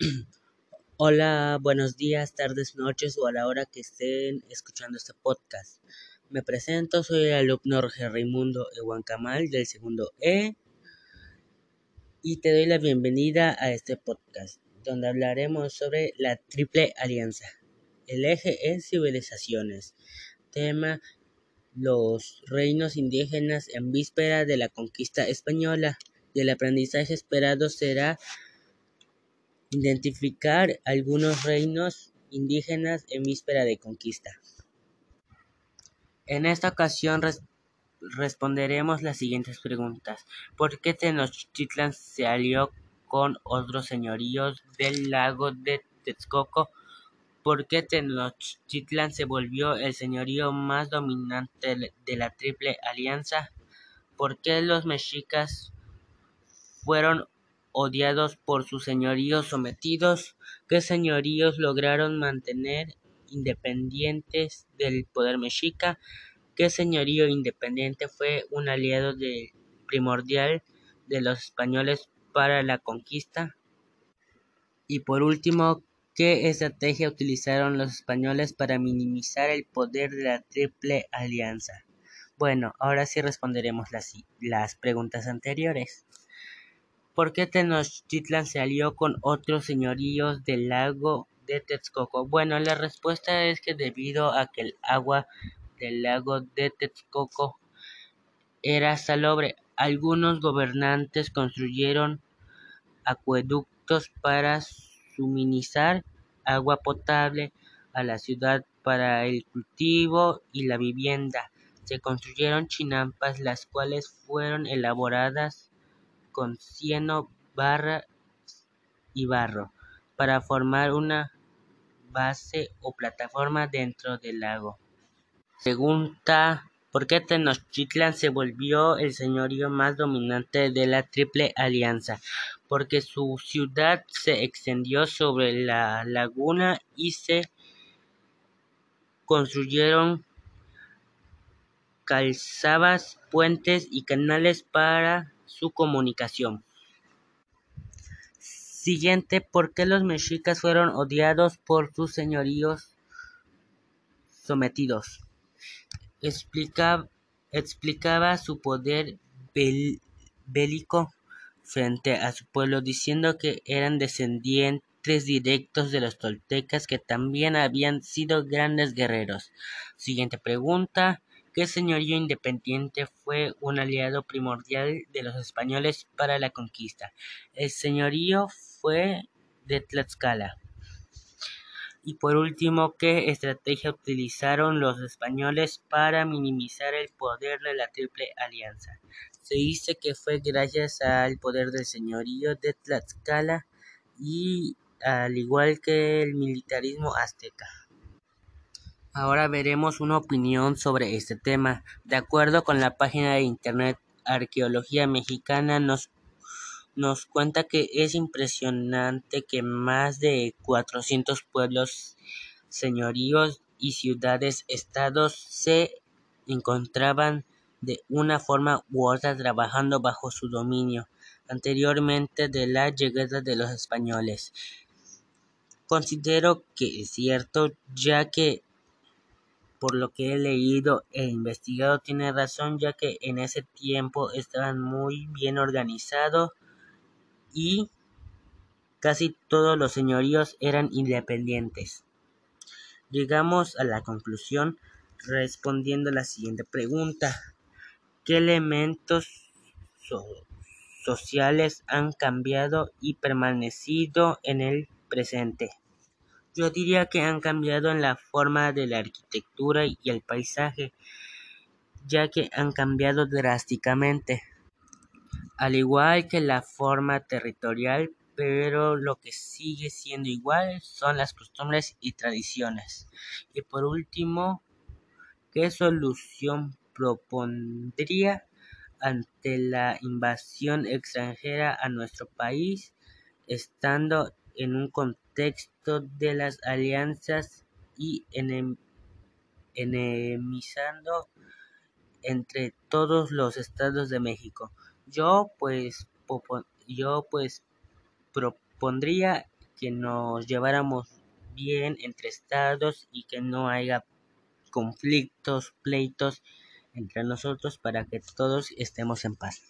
Hola, buenos días, tardes, noches o a la hora que estén escuchando este podcast. Me presento, soy el alumno Raimundo Ehuancamal del segundo E y te doy la bienvenida a este podcast donde hablaremos sobre la Triple Alianza. El eje es civilizaciones. Tema los reinos indígenas en víspera de la conquista española. Y el aprendizaje esperado será identificar algunos reinos indígenas en víspera de conquista. En esta ocasión responderemos las siguientes preguntas. ¿Por qué Tenochtitlan se alió con otros señoríos del lago de Texcoco? ¿Por qué Tenochtitlan se volvió el señorío más dominante de la Triple Alianza? ¿Por qué los mexicas fueron odiados por sus señoríos sometidos, ¿qué señoríos lograron mantener independientes del poder mexica? ¿Qué señorío independiente fue un aliado primordial de los españoles para la conquista? Y por último, ¿qué estrategia utilizaron los españoles para minimizar el poder de la Triple Alianza? Bueno, ahora sí responderemos las, las preguntas anteriores. ¿Por qué Tenochtitlan se alió con otros señoríos del lago de Texcoco? Bueno, la respuesta es que debido a que el agua del lago de Texcoco era salobre, algunos gobernantes construyeron acueductos para suministrar agua potable a la ciudad para el cultivo y la vivienda. Se construyeron chinampas las cuales fueron elaboradas con cieno, barra y barro para formar una base o plataforma dentro del lago. Pregunta ¿Por qué Tenochtitlan se volvió el señorío más dominante de la Triple Alianza? Porque su ciudad se extendió sobre la laguna y se construyeron calzadas, puentes y canales para su comunicación. Siguiente, ¿por qué los mexicas fueron odiados por sus señoríos sometidos? explicaba su poder bélico frente a su pueblo, diciendo que eran descendientes directos de los toltecas que también habían sido grandes guerreros. Siguiente pregunta. ¿Qué señorío independiente fue un aliado primordial de los españoles para la conquista? El señorío fue de Tlaxcala. Y por último, ¿qué estrategia utilizaron los españoles para minimizar el poder de la Triple Alianza? Se dice que fue gracias al poder del señorío de Tlaxcala y al igual que el militarismo azteca. Ahora veremos una opinión sobre este tema. De acuerdo con la página de internet Arqueología Mexicana nos, nos cuenta que es impresionante que más de 400 pueblos, señoríos y ciudades-estados se encontraban de una forma u otra trabajando bajo su dominio anteriormente de la llegada de los españoles. Considero que es cierto ya que por lo que he leído e investigado tiene razón ya que en ese tiempo estaban muy bien organizados y casi todos los señoríos eran independientes. Llegamos a la conclusión respondiendo a la siguiente pregunta. ¿Qué elementos sociales han cambiado y permanecido en el presente? Yo diría que han cambiado en la forma de la arquitectura y el paisaje, ya que han cambiado drásticamente, al igual que la forma territorial, pero lo que sigue siendo igual son las costumbres y tradiciones. Y por último, ¿qué solución propondría ante la invasión extranjera a nuestro país, estando en un contexto de las alianzas y enemizando entre todos los estados de México. Yo pues yo pues propondría que nos lleváramos bien entre estados y que no haya conflictos, pleitos entre nosotros para que todos estemos en paz.